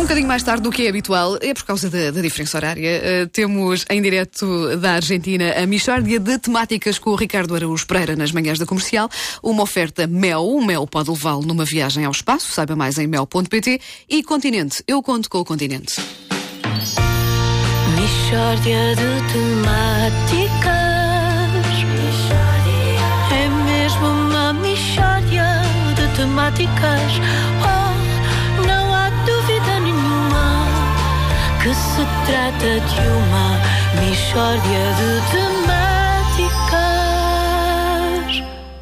Um bocadinho mais tarde do que é habitual, é por causa da, da diferença horária. Uh, temos em direto da Argentina a Michórdia de temáticas com o Ricardo Araújo Pereira nas manhãs da comercial. Uma oferta Mel. O Mel pode levá-lo numa viagem ao espaço. Saiba mais em mel.pt. E Continente. Eu conto com o Continente. Michórdia de temáticas. É mesmo uma michórdia de temáticas. Trata de uma michórdia de temáticas.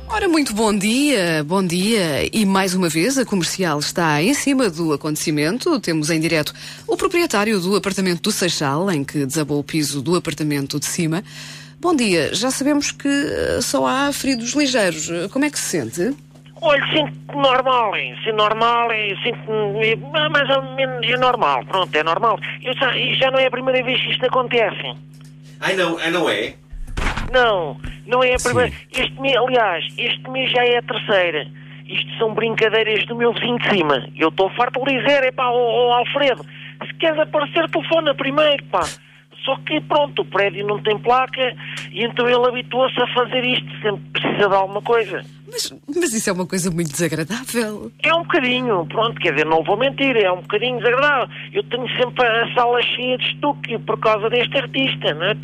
Ora, muito bom dia, bom dia. E mais uma vez a comercial está em cima do acontecimento. Temos em direto o proprietário do apartamento do Seixal, em que desabou o piso do apartamento de cima. Bom dia, já sabemos que eh, só há feridos ligeiros. Como é que se sente? Olha, sinto normal, hein? Sinto normal, sinto é, mais ou menos é normal, pronto, é normal. Eu já, já não é a primeira vez que isto acontece. Ai não, ai não é? Não, não é a primeira. Este mês, aliás, este mês já é a terceira. Isto são brincadeiras do meu vizinho de cima. Eu estou farto de dizer, é pá, ó, ó, Alfredo, se queres aparecer, telefona primeiro, pá. Só que, pronto, o prédio não tem placa e então ele habituou-se a fazer isto, sempre precisa de alguma coisa. Mas, mas isso é uma coisa muito desagradável. É um bocadinho, pronto, quer dizer, não vou mentir, é um bocadinho desagradável. Eu tenho sempre a sala cheia de estuque por causa deste artista, não é?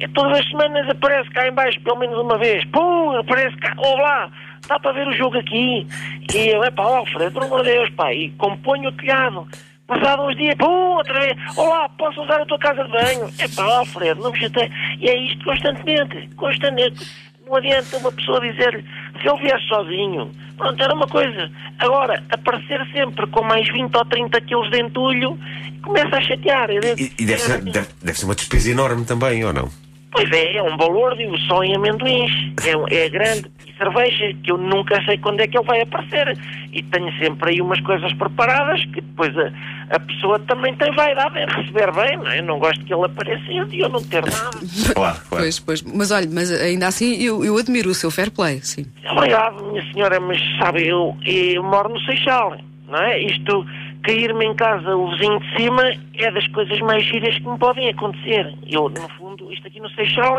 É todas as semanas aparece cá em baixo, pelo menos uma vez. Pum, aparece cá, olá, dá para ver o jogo aqui. E eu, é pá, Alfredo, pelo amor de Deus, pá, e componho o telhado. Passado uns dias, pum, outra vez, olá, posso usar a tua casa de banho? É pá, Alfredo, não me chatei. E é isto constantemente, constantemente. Não adianta uma pessoa dizer se ele viesse sozinho, pronto, era uma coisa. Agora, aparecer sempre com mais 20 ou 30 quilos de entulho, começa a chatear. Eu digo, E, e deve, ser, deve, deve ser uma despesa enorme também, ou não? Pois é, é um balúrdio só em amendoins. É, é grande. E cerveja, que eu nunca sei quando é que ele vai aparecer. E tenho sempre aí umas coisas preparadas que depois a, a pessoa também tem vaidade em receber bem, não é? Eu não gosto que ele apareça e eu não ter nada. Claro, claro. Pois, pois. Mas olha, mas ainda assim eu, eu admiro o seu fair play, sim. Obrigado, minha senhora, mas sabe, eu, eu moro no Seixal, não é? Isto, cair-me em casa o vizinho de cima é das coisas mais giras que me podem acontecer. Eu, no fundo, isto aqui no Seixal,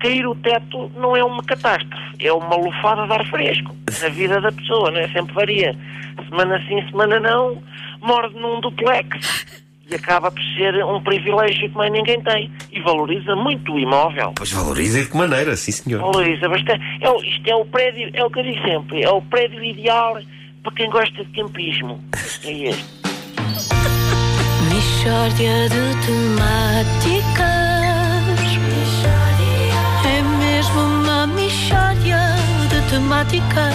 cair o teto não é uma catástrofe, é uma lufada de ar fresco na vida da pessoa, não é? Sempre varia. Semana sim, semana não, morde num duplex. E acaba por ser um privilégio que mais ninguém tem. E valoriza muito o imóvel. Pois valoriza de que maneira, sim senhor. Valoriza bastante. É, o- isto é o prédio, é o que eu digo sempre, é o prédio ideal para quem gosta de campismo. É este. Michórdia de temáticas. Temáticas.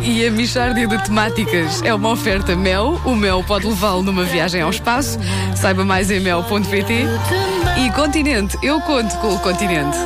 E a Michárdia de Temáticas é uma oferta Mel. O Mel pode levá-lo numa viagem ao espaço. Saiba mais em mel.pt. E Continente. Eu conto com o Continente.